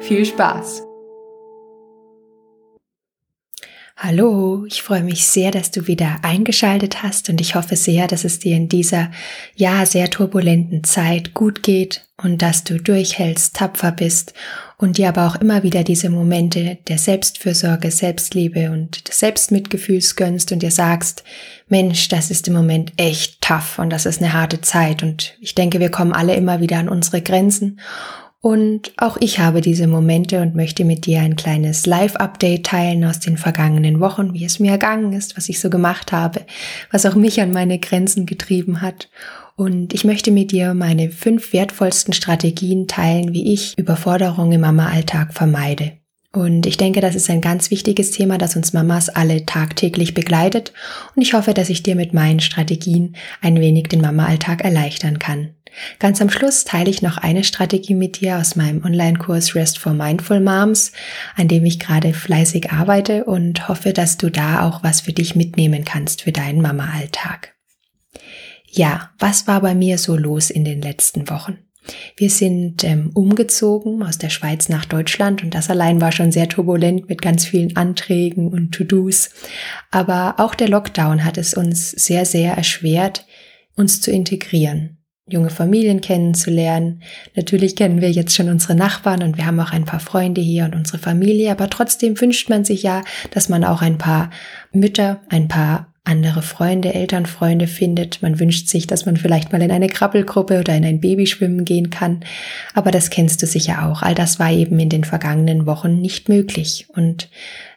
Viel Spaß! Hallo, ich freue mich sehr, dass du wieder eingeschaltet hast und ich hoffe sehr, dass es dir in dieser ja sehr turbulenten Zeit gut geht und dass du durchhältst, tapfer bist und dir aber auch immer wieder diese Momente der Selbstfürsorge, Selbstliebe und des Selbstmitgefühls gönnst und dir sagst, Mensch, das ist im Moment echt tough und das ist eine harte Zeit und ich denke, wir kommen alle immer wieder an unsere Grenzen und auch ich habe diese Momente und möchte mit dir ein kleines Live-Update teilen aus den vergangenen Wochen, wie es mir ergangen ist, was ich so gemacht habe, was auch mich an meine Grenzen getrieben hat. Und ich möchte mit dir meine fünf wertvollsten Strategien teilen, wie ich Überforderung im Mama-Alltag vermeide. Und ich denke, das ist ein ganz wichtiges Thema, das uns Mamas alle tagtäglich begleitet. Und ich hoffe, dass ich dir mit meinen Strategien ein wenig den Mama-Alltag erleichtern kann. Ganz am Schluss teile ich noch eine Strategie mit dir aus meinem Online-Kurs Rest for Mindful Moms, an dem ich gerade fleißig arbeite und hoffe, dass du da auch was für dich mitnehmen kannst für deinen Mama-Alltag. Ja, was war bei mir so los in den letzten Wochen? Wir sind ähm, umgezogen aus der Schweiz nach Deutschland und das allein war schon sehr turbulent mit ganz vielen Anträgen und To-Dos. Aber auch der Lockdown hat es uns sehr, sehr erschwert, uns zu integrieren junge Familien kennenzulernen. Natürlich kennen wir jetzt schon unsere Nachbarn und wir haben auch ein paar Freunde hier und unsere Familie, aber trotzdem wünscht man sich ja, dass man auch ein paar Mütter, ein paar andere Freunde, Elternfreunde findet. Man wünscht sich, dass man vielleicht mal in eine Krabbelgruppe oder in ein Babyschwimmen gehen kann. Aber das kennst du sicher auch. All das war eben in den vergangenen Wochen nicht möglich. Und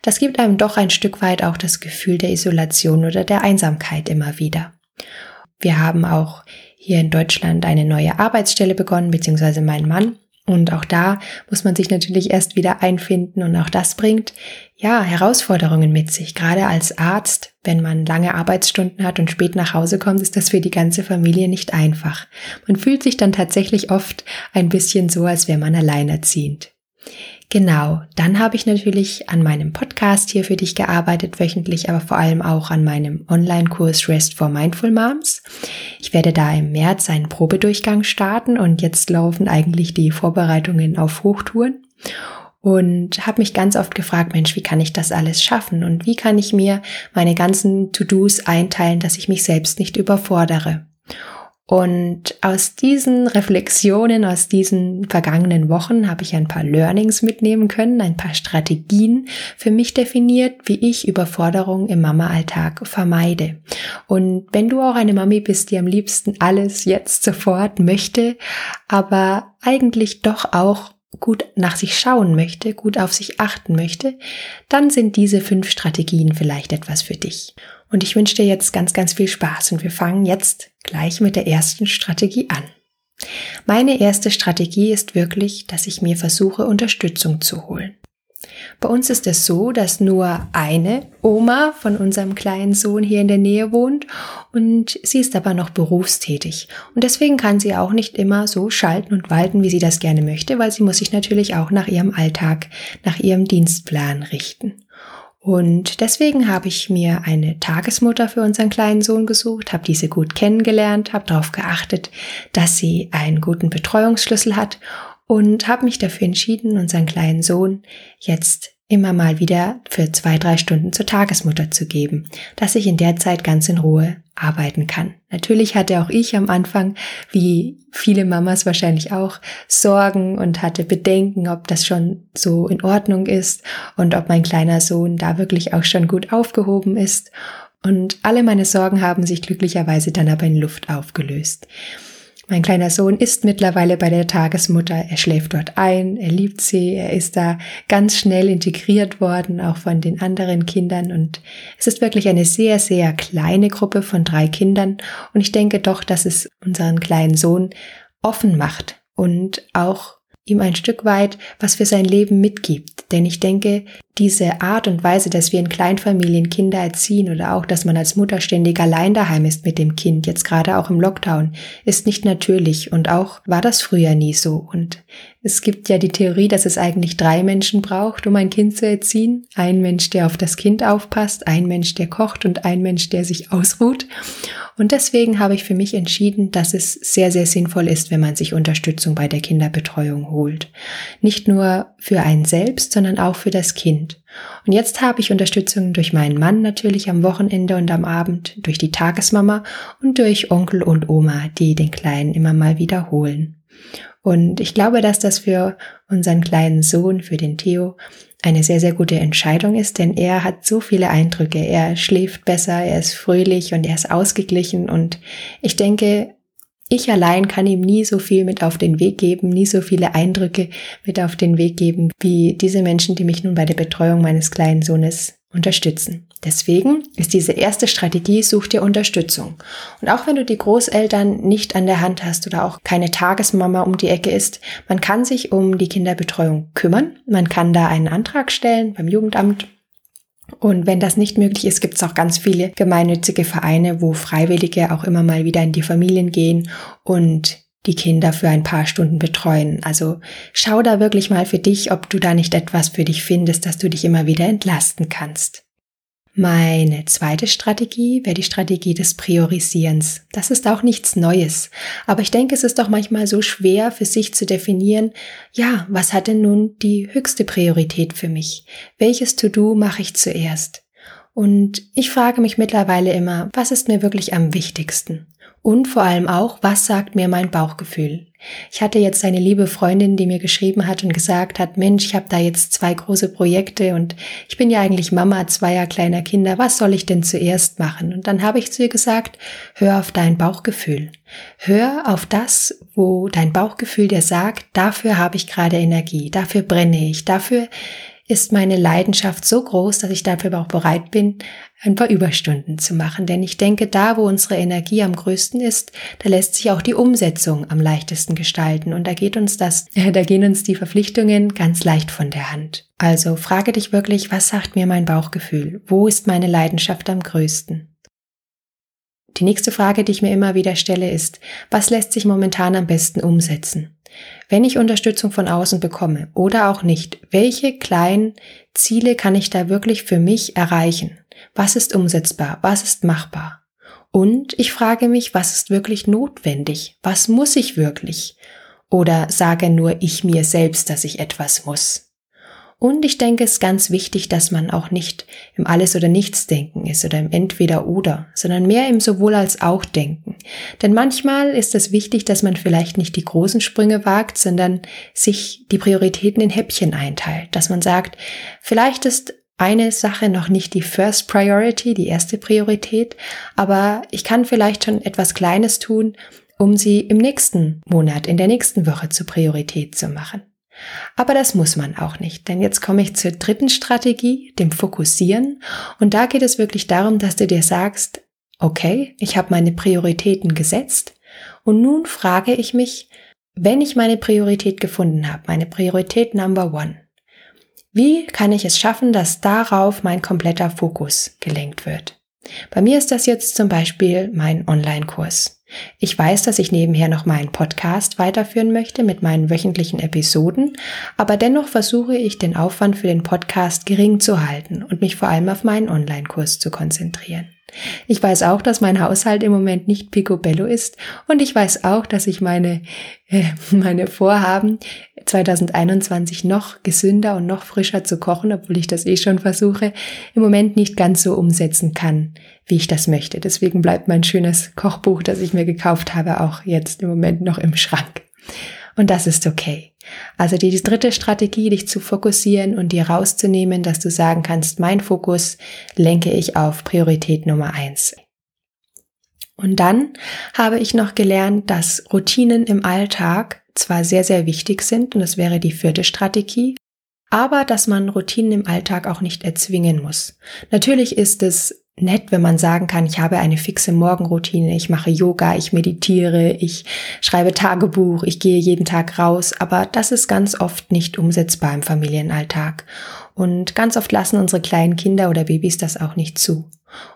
das gibt einem doch ein Stück weit auch das Gefühl der Isolation oder der Einsamkeit immer wieder. Wir haben auch hier in Deutschland eine neue Arbeitsstelle begonnen, beziehungsweise mein Mann. Und auch da muss man sich natürlich erst wieder einfinden und auch das bringt ja Herausforderungen mit sich. Gerade als Arzt, wenn man lange Arbeitsstunden hat und spät nach Hause kommt, ist das für die ganze Familie nicht einfach. Man fühlt sich dann tatsächlich oft ein bisschen so, als wäre man alleinerziehend. Genau, dann habe ich natürlich an meinem Podcast hier für dich gearbeitet, wöchentlich, aber vor allem auch an meinem Online-Kurs Rest for Mindful Moms. Ich werde da im März einen Probedurchgang starten und jetzt laufen eigentlich die Vorbereitungen auf Hochtouren und habe mich ganz oft gefragt, Mensch, wie kann ich das alles schaffen und wie kann ich mir meine ganzen To-Dos einteilen, dass ich mich selbst nicht überfordere. Und aus diesen Reflexionen, aus diesen vergangenen Wochen habe ich ein paar Learnings mitnehmen können, ein paar Strategien für mich definiert, wie ich Überforderung im Mama-Alltag vermeide. Und wenn du auch eine Mami bist, die am liebsten alles jetzt sofort möchte, aber eigentlich doch auch gut nach sich schauen möchte, gut auf sich achten möchte, dann sind diese fünf Strategien vielleicht etwas für dich. Und ich wünsche dir jetzt ganz, ganz viel Spaß und wir fangen jetzt gleich mit der ersten Strategie an. Meine erste Strategie ist wirklich, dass ich mir versuche, Unterstützung zu holen. Bei uns ist es so, dass nur eine Oma von unserem kleinen Sohn hier in der Nähe wohnt und sie ist aber noch berufstätig. Und deswegen kann sie auch nicht immer so schalten und walten, wie sie das gerne möchte, weil sie muss sich natürlich auch nach ihrem Alltag, nach ihrem Dienstplan richten. Und deswegen habe ich mir eine Tagesmutter für unseren kleinen Sohn gesucht, habe diese gut kennengelernt, habe darauf geachtet, dass sie einen guten Betreuungsschlüssel hat und habe mich dafür entschieden, unseren kleinen Sohn jetzt immer mal wieder für zwei, drei Stunden zur Tagesmutter zu geben, dass ich in der Zeit ganz in Ruhe arbeiten kann. Natürlich hatte auch ich am Anfang, wie viele Mamas wahrscheinlich auch, Sorgen und hatte Bedenken, ob das schon so in Ordnung ist und ob mein kleiner Sohn da wirklich auch schon gut aufgehoben ist. Und alle meine Sorgen haben sich glücklicherweise dann aber in Luft aufgelöst. Mein kleiner Sohn ist mittlerweile bei der Tagesmutter. Er schläft dort ein, er liebt sie, er ist da ganz schnell integriert worden, auch von den anderen Kindern. Und es ist wirklich eine sehr, sehr kleine Gruppe von drei Kindern. Und ich denke doch, dass es unseren kleinen Sohn offen macht und auch ihm ein Stück weit was für sein Leben mitgibt. Denn ich denke, diese Art und Weise, dass wir in Kleinfamilien Kinder erziehen oder auch, dass man als Mutter ständig allein daheim ist mit dem Kind, jetzt gerade auch im Lockdown, ist nicht natürlich und auch war das früher nie so. Und es gibt ja die Theorie, dass es eigentlich drei Menschen braucht, um ein Kind zu erziehen. Ein Mensch, der auf das Kind aufpasst, ein Mensch, der kocht und ein Mensch, der sich ausruht. Und deswegen habe ich für mich entschieden, dass es sehr, sehr sinnvoll ist, wenn man sich Unterstützung bei der Kinderbetreuung holt. Nicht nur für einen selbst, sondern auch für das Kind. Und jetzt habe ich Unterstützung durch meinen Mann natürlich am Wochenende und am Abend, durch die Tagesmama und durch Onkel und Oma, die den Kleinen immer mal wiederholen. Und ich glaube, dass das für unseren kleinen Sohn, für den Theo, eine sehr, sehr gute Entscheidung ist, denn er hat so viele Eindrücke. Er schläft besser, er ist fröhlich und er ist ausgeglichen und ich denke, ich allein kann ihm nie so viel mit auf den Weg geben, nie so viele Eindrücke mit auf den Weg geben, wie diese Menschen, die mich nun bei der Betreuung meines kleinen Sohnes unterstützen. Deswegen ist diese erste Strategie, such dir Unterstützung. Und auch wenn du die Großeltern nicht an der Hand hast oder auch keine Tagesmama um die Ecke ist, man kann sich um die Kinderbetreuung kümmern. Man kann da einen Antrag stellen beim Jugendamt. Und wenn das nicht möglich ist, gibt es auch ganz viele gemeinnützige Vereine, wo Freiwillige auch immer mal wieder in die Familien gehen und die Kinder für ein paar Stunden betreuen. Also schau da wirklich mal für dich, ob du da nicht etwas für dich findest, dass du dich immer wieder entlasten kannst. Meine zweite Strategie wäre die Strategie des Priorisierens. Das ist auch nichts Neues. Aber ich denke, es ist doch manchmal so schwer für sich zu definieren, ja, was hat denn nun die höchste Priorität für mich? Welches To-Do mache ich zuerst? Und ich frage mich mittlerweile immer, was ist mir wirklich am wichtigsten? Und vor allem auch, was sagt mir mein Bauchgefühl? Ich hatte jetzt eine liebe Freundin, die mir geschrieben hat und gesagt hat, Mensch, ich habe da jetzt zwei große Projekte und ich bin ja eigentlich Mama zweier kleiner Kinder, was soll ich denn zuerst machen? Und dann habe ich zu ihr gesagt, hör auf dein Bauchgefühl. Hör auf das, wo dein Bauchgefühl dir sagt, dafür habe ich gerade Energie, dafür brenne ich, dafür ist meine Leidenschaft so groß, dass ich dafür auch bereit bin, ein paar Überstunden zu machen. Denn ich denke, da, wo unsere Energie am größten ist, da lässt sich auch die Umsetzung am leichtesten gestalten. Und da geht uns das, da gehen uns die Verpflichtungen ganz leicht von der Hand. Also frage dich wirklich, was sagt mir mein Bauchgefühl? Wo ist meine Leidenschaft am größten? Die nächste Frage, die ich mir immer wieder stelle, ist, was lässt sich momentan am besten umsetzen? Wenn ich Unterstützung von außen bekomme oder auch nicht, welche kleinen Ziele kann ich da wirklich für mich erreichen? Was ist umsetzbar? Was ist machbar? Und ich frage mich, was ist wirklich notwendig? Was muss ich wirklich? Oder sage nur ich mir selbst, dass ich etwas muss? Und ich denke, es ist ganz wichtig, dass man auch nicht im Alles- oder Nichts-Denken ist oder im Entweder-Oder, sondern mehr im Sowohl als auch Denken. Denn manchmal ist es wichtig, dass man vielleicht nicht die großen Sprünge wagt, sondern sich die Prioritäten in Häppchen einteilt. Dass man sagt, vielleicht ist eine Sache noch nicht die First Priority, die erste Priorität, aber ich kann vielleicht schon etwas Kleines tun, um sie im nächsten Monat, in der nächsten Woche zur Priorität zu machen. Aber das muss man auch nicht, denn jetzt komme ich zur dritten Strategie, dem Fokussieren. Und da geht es wirklich darum, dass du dir sagst, okay, ich habe meine Prioritäten gesetzt und nun frage ich mich, wenn ich meine Priorität gefunden habe, meine Priorität Number One, wie kann ich es schaffen, dass darauf mein kompletter Fokus gelenkt wird? Bei mir ist das jetzt zum Beispiel mein Online-Kurs. Ich weiß, dass ich nebenher noch meinen Podcast weiterführen möchte mit meinen wöchentlichen Episoden, aber dennoch versuche ich den Aufwand für den Podcast gering zu halten und mich vor allem auf meinen Online-Kurs zu konzentrieren. Ich weiß auch, dass mein Haushalt im Moment nicht picobello ist und ich weiß auch, dass ich meine, äh, meine Vorhaben 2021 noch gesünder und noch frischer zu kochen, obwohl ich das eh schon versuche, im Moment nicht ganz so umsetzen kann, wie ich das möchte. Deswegen bleibt mein schönes Kochbuch, das ich mir gekauft habe, auch jetzt im Moment noch im Schrank. Und das ist okay. Also die, dritte Strategie, dich zu fokussieren und dir rauszunehmen, dass du sagen kannst, mein Fokus lenke ich auf Priorität Nummer eins. Und dann habe ich noch gelernt, dass Routinen im Alltag zwar sehr, sehr wichtig sind, und das wäre die vierte Strategie, aber dass man Routinen im Alltag auch nicht erzwingen muss. Natürlich ist es nett, wenn man sagen kann, ich habe eine fixe Morgenroutine, ich mache Yoga, ich meditiere, ich schreibe Tagebuch, ich gehe jeden Tag raus, aber das ist ganz oft nicht umsetzbar im Familienalltag. Und ganz oft lassen unsere kleinen Kinder oder Babys das auch nicht zu.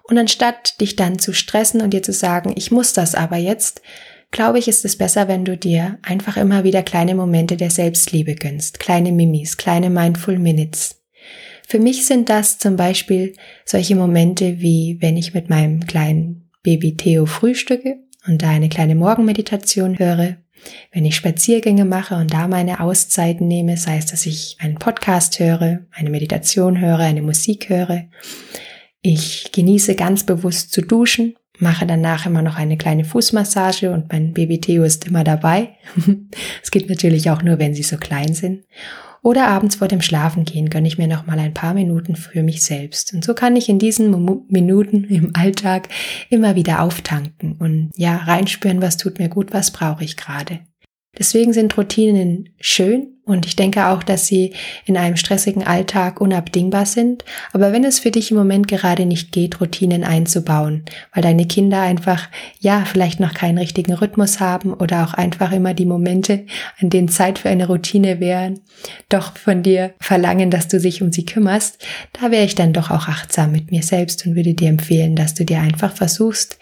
Und anstatt dich dann zu stressen und dir zu sagen, ich muss das aber jetzt, glaube ich, ist es besser, wenn du dir einfach immer wieder kleine Momente der Selbstliebe gönnst, kleine Mimis, kleine Mindful Minutes. Für mich sind das zum Beispiel solche Momente wie wenn ich mit meinem kleinen Baby Theo frühstücke und da eine kleine Morgenmeditation höre, wenn ich Spaziergänge mache und da meine Auszeiten nehme, sei es, dass ich einen Podcast höre, eine Meditation höre, eine Musik höre. Ich genieße ganz bewusst zu duschen, mache danach immer noch eine kleine Fußmassage und mein Baby Theo ist immer dabei. Es geht natürlich auch nur, wenn sie so klein sind. Oder abends vor dem Schlafengehen gönne ich mir noch mal ein paar Minuten für mich selbst. Und so kann ich in diesen Minuten im Alltag immer wieder auftanken und ja, reinspüren, was tut mir gut, was brauche ich gerade. Deswegen sind Routinen schön und ich denke auch, dass sie in einem stressigen Alltag unabdingbar sind. Aber wenn es für dich im Moment gerade nicht geht, Routinen einzubauen, weil deine Kinder einfach, ja, vielleicht noch keinen richtigen Rhythmus haben oder auch einfach immer die Momente, an denen Zeit für eine Routine wären, doch von dir verlangen, dass du dich um sie kümmerst, da wäre ich dann doch auch achtsam mit mir selbst und würde dir empfehlen, dass du dir einfach versuchst,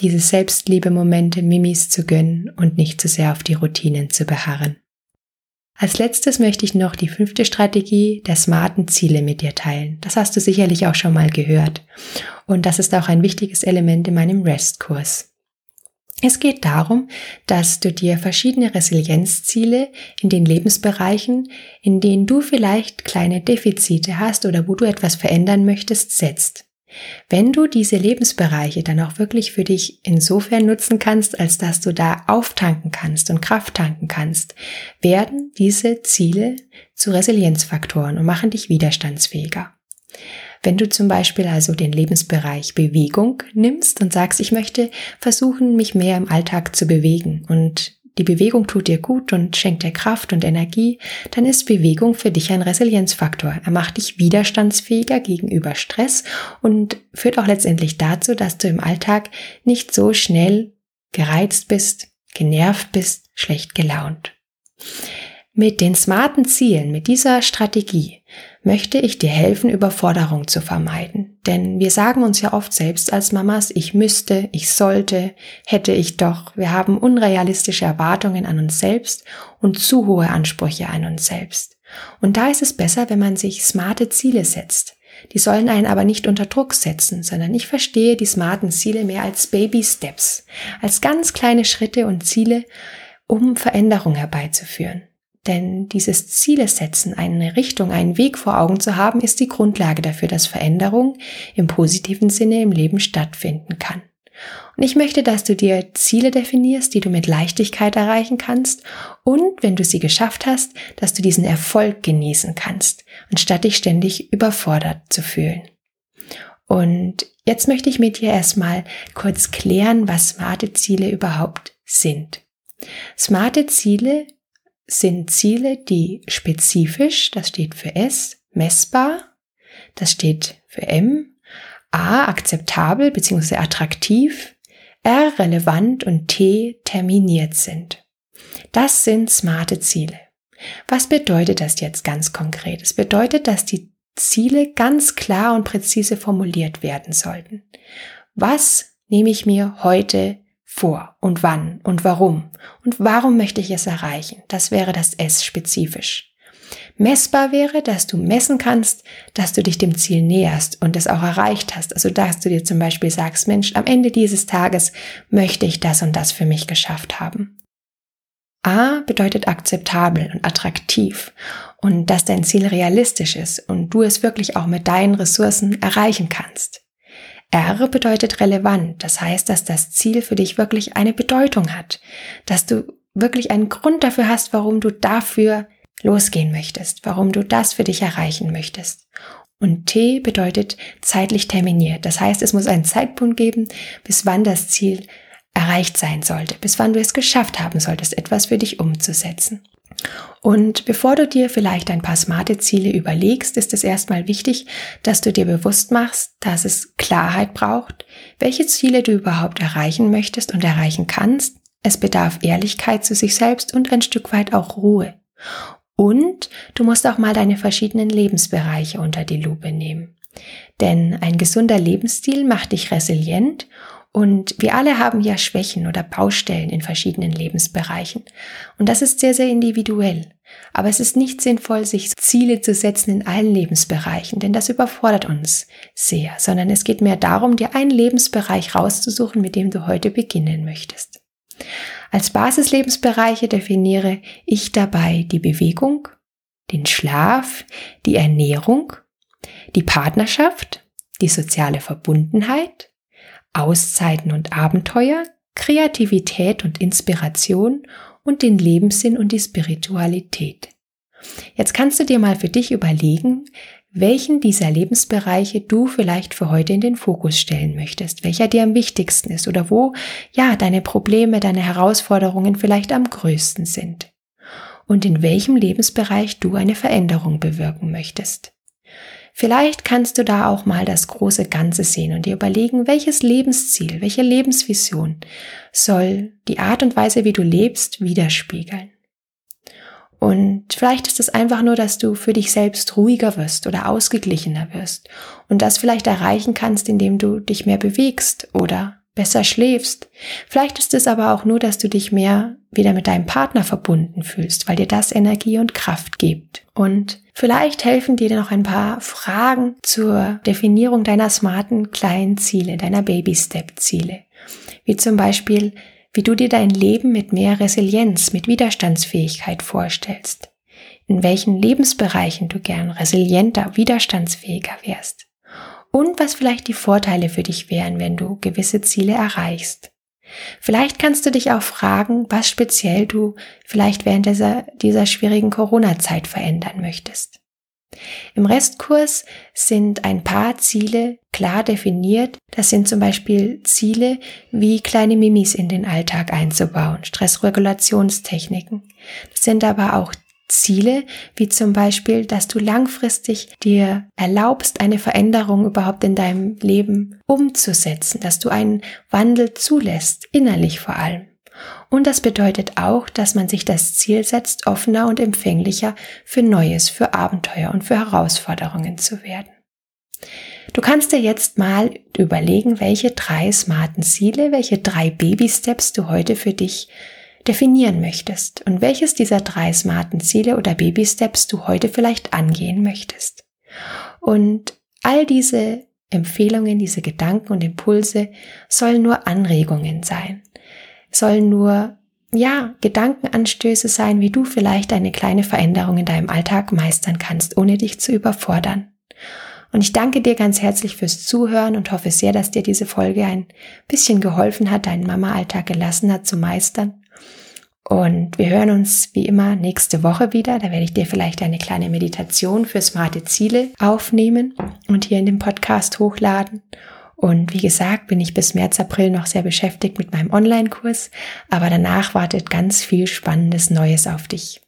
diese Selbstliebe-Momente Mimis zu gönnen und nicht zu sehr auf die Routinen zu beharren. Als letztes möchte ich noch die fünfte Strategie der smarten Ziele mit dir teilen. Das hast du sicherlich auch schon mal gehört. Und das ist auch ein wichtiges Element in meinem REST-Kurs. Es geht darum, dass du dir verschiedene Resilienzziele in den Lebensbereichen, in denen du vielleicht kleine Defizite hast oder wo du etwas verändern möchtest, setzt. Wenn du diese Lebensbereiche dann auch wirklich für dich insofern nutzen kannst, als dass du da auftanken kannst und Kraft tanken kannst, werden diese Ziele zu Resilienzfaktoren und machen dich widerstandsfähiger. Wenn du zum Beispiel also den Lebensbereich Bewegung nimmst und sagst, ich möchte versuchen, mich mehr im Alltag zu bewegen und die Bewegung tut dir gut und schenkt dir Kraft und Energie, dann ist Bewegung für dich ein Resilienzfaktor. Er macht dich widerstandsfähiger gegenüber Stress und führt auch letztendlich dazu, dass du im Alltag nicht so schnell gereizt bist, genervt bist, schlecht gelaunt. Mit den smarten Zielen, mit dieser Strategie möchte ich dir helfen, Überforderung zu vermeiden. Denn wir sagen uns ja oft selbst als Mamas, ich müsste, ich sollte, hätte ich doch. Wir haben unrealistische Erwartungen an uns selbst und zu hohe Ansprüche an uns selbst. Und da ist es besser, wenn man sich smarte Ziele setzt. Die sollen einen aber nicht unter Druck setzen, sondern ich verstehe die smarten Ziele mehr als Baby Steps, als ganz kleine Schritte und Ziele, um Veränderung herbeizuführen. Denn dieses Ziele setzen, eine Richtung, einen Weg vor Augen zu haben, ist die Grundlage dafür, dass Veränderung im positiven Sinne im Leben stattfinden kann. Und ich möchte, dass du dir Ziele definierst, die du mit Leichtigkeit erreichen kannst und, wenn du sie geschafft hast, dass du diesen Erfolg genießen kannst, anstatt dich ständig überfordert zu fühlen. Und jetzt möchte ich mit dir erstmal kurz klären, was smarte Ziele überhaupt sind. Smarte Ziele sind Ziele, die spezifisch, das steht für S, messbar, das steht für M, A, akzeptabel bzw. attraktiv, R, relevant und T, terminiert sind. Das sind smarte Ziele. Was bedeutet das jetzt ganz konkret? Es bedeutet, dass die Ziele ganz klar und präzise formuliert werden sollten. Was nehme ich mir heute vor und wann und warum und warum möchte ich es erreichen. Das wäre das S spezifisch. Messbar wäre, dass du messen kannst, dass du dich dem Ziel näherst und es auch erreicht hast. Also dass du dir zum Beispiel sagst, Mensch, am Ende dieses Tages möchte ich das und das für mich geschafft haben. A bedeutet akzeptabel und attraktiv und dass dein Ziel realistisch ist und du es wirklich auch mit deinen Ressourcen erreichen kannst. R bedeutet relevant. Das heißt, dass das Ziel für dich wirklich eine Bedeutung hat. Dass du wirklich einen Grund dafür hast, warum du dafür losgehen möchtest, warum du das für dich erreichen möchtest. Und T bedeutet zeitlich terminiert. Das heißt, es muss einen Zeitpunkt geben, bis wann das Ziel erreicht sein sollte, bis wann du es geschafft haben solltest, etwas für dich umzusetzen. Und bevor du dir vielleicht ein paar smarte Ziele überlegst, ist es erstmal wichtig, dass du dir bewusst machst, dass es Klarheit braucht, welche Ziele du überhaupt erreichen möchtest und erreichen kannst. Es bedarf Ehrlichkeit zu sich selbst und ein Stück weit auch Ruhe. Und du musst auch mal deine verschiedenen Lebensbereiche unter die Lupe nehmen. Denn ein gesunder Lebensstil macht dich resilient und wir alle haben ja Schwächen oder Baustellen in verschiedenen Lebensbereichen. Und das ist sehr, sehr individuell. Aber es ist nicht sinnvoll, sich Ziele zu setzen in allen Lebensbereichen, denn das überfordert uns sehr, sondern es geht mehr darum, dir einen Lebensbereich rauszusuchen, mit dem du heute beginnen möchtest. Als Basislebensbereiche definiere ich dabei die Bewegung, den Schlaf, die Ernährung, die Partnerschaft, die soziale Verbundenheit, Auszeiten und Abenteuer, Kreativität und Inspiration und den Lebenssinn und die Spiritualität. Jetzt kannst du dir mal für dich überlegen, welchen dieser Lebensbereiche du vielleicht für heute in den Fokus stellen möchtest, welcher dir am wichtigsten ist oder wo, ja, deine Probleme, deine Herausforderungen vielleicht am größten sind und in welchem Lebensbereich du eine Veränderung bewirken möchtest. Vielleicht kannst du da auch mal das große Ganze sehen und dir überlegen, welches Lebensziel, welche Lebensvision soll die Art und Weise, wie du lebst, widerspiegeln. Und vielleicht ist es einfach nur, dass du für dich selbst ruhiger wirst oder ausgeglichener wirst und das vielleicht erreichen kannst, indem du dich mehr bewegst oder besser schläfst. Vielleicht ist es aber auch nur, dass du dich mehr wieder mit deinem Partner verbunden fühlst, weil dir das Energie und Kraft gibt. Und vielleicht helfen dir noch ein paar Fragen zur Definierung deiner smarten kleinen Ziele, deiner Baby-Step-Ziele. Wie zum Beispiel, wie du dir dein Leben mit mehr Resilienz, mit Widerstandsfähigkeit vorstellst. In welchen Lebensbereichen du gern resilienter, widerstandsfähiger wärst und was vielleicht die Vorteile für dich wären, wenn du gewisse Ziele erreichst. Vielleicht kannst du dich auch fragen, was speziell du vielleicht während dieser, dieser schwierigen Corona-Zeit verändern möchtest. Im Restkurs sind ein paar Ziele klar definiert. Das sind zum Beispiel Ziele wie kleine Mimis in den Alltag einzubauen, Stressregulationstechniken. Das sind aber auch Ziele, wie zum Beispiel, dass du langfristig dir erlaubst, eine Veränderung überhaupt in deinem Leben umzusetzen, dass du einen Wandel zulässt, innerlich vor allem. Und das bedeutet auch, dass man sich das Ziel setzt, offener und empfänglicher für Neues, für Abenteuer und für Herausforderungen zu werden. Du kannst dir jetzt mal überlegen, welche drei smarten Ziele, welche drei Baby-Steps du heute für dich definieren möchtest und welches dieser drei smarten Ziele oder Baby-Steps du heute vielleicht angehen möchtest. Und all diese Empfehlungen, diese Gedanken und Impulse sollen nur Anregungen sein, sollen nur ja, Gedankenanstöße sein, wie du vielleicht eine kleine Veränderung in deinem Alltag meistern kannst, ohne dich zu überfordern. Und ich danke dir ganz herzlich fürs Zuhören und hoffe sehr, dass dir diese Folge ein bisschen geholfen hat, deinen Mama-Alltag gelassen hat zu meistern. Und wir hören uns wie immer nächste Woche wieder. Da werde ich dir vielleicht eine kleine Meditation für smarte Ziele aufnehmen und hier in dem Podcast hochladen. Und wie gesagt, bin ich bis März, April noch sehr beschäftigt mit meinem Online-Kurs, aber danach wartet ganz viel spannendes Neues auf dich.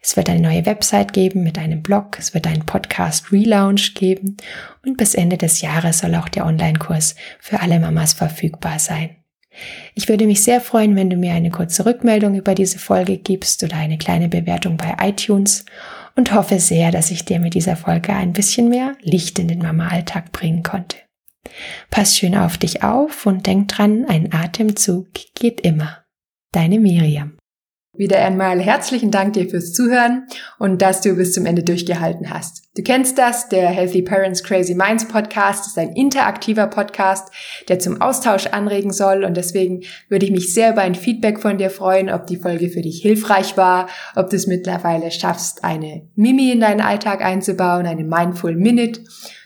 Es wird eine neue Website geben mit einem Blog, es wird einen Podcast Relaunch geben und bis Ende des Jahres soll auch der Online-Kurs für alle Mamas verfügbar sein. Ich würde mich sehr freuen, wenn du mir eine kurze Rückmeldung über diese Folge gibst oder eine kleine Bewertung bei iTunes und hoffe sehr, dass ich dir mit dieser Folge ein bisschen mehr Licht in den Mama-Alltag bringen konnte. Pass schön auf dich auf und denk dran, ein Atemzug geht immer. Deine Miriam. Wieder einmal herzlichen Dank dir fürs Zuhören und dass du bis zum Ende durchgehalten hast. Du kennst das, der Healthy Parents Crazy Minds Podcast ist ein interaktiver Podcast, der zum Austausch anregen soll und deswegen würde ich mich sehr über ein Feedback von dir freuen, ob die Folge für dich hilfreich war, ob du es mittlerweile schaffst, eine Mimi in deinen Alltag einzubauen, eine Mindful Minute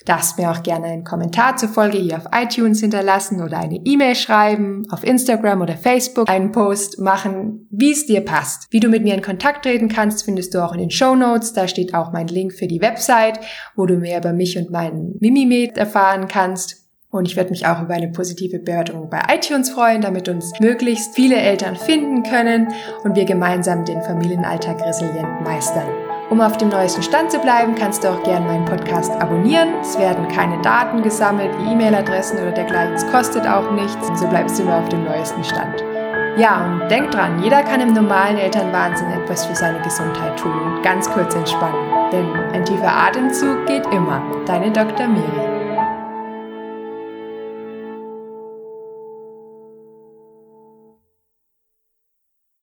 Darfst mir auch gerne einen Kommentar zur Folge hier auf iTunes hinterlassen oder eine E-Mail schreiben, auf Instagram oder Facebook einen Post machen, wie es dir passt. Wie du mit mir in Kontakt treten kannst, findest du auch in den Show Notes. Da steht auch mein Link für die Website, wo du mehr über mich und meinen Mimimed erfahren kannst. Und ich würde mich auch über eine positive Bewertung bei iTunes freuen, damit uns möglichst viele Eltern finden können und wir gemeinsam den Familienalltag resilient meistern. Um auf dem neuesten Stand zu bleiben, kannst du auch gerne meinen Podcast abonnieren. Es werden keine Daten gesammelt wie E-Mail-Adressen oder dergleichen. Es kostet auch nichts. So bleibst du immer auf dem neuesten Stand. Ja, und denk dran, jeder kann im normalen Elternwahnsinn etwas für seine Gesundheit tun und ganz kurz entspannen. Denn ein tiefer Atemzug geht immer. Deine Dr. Miri.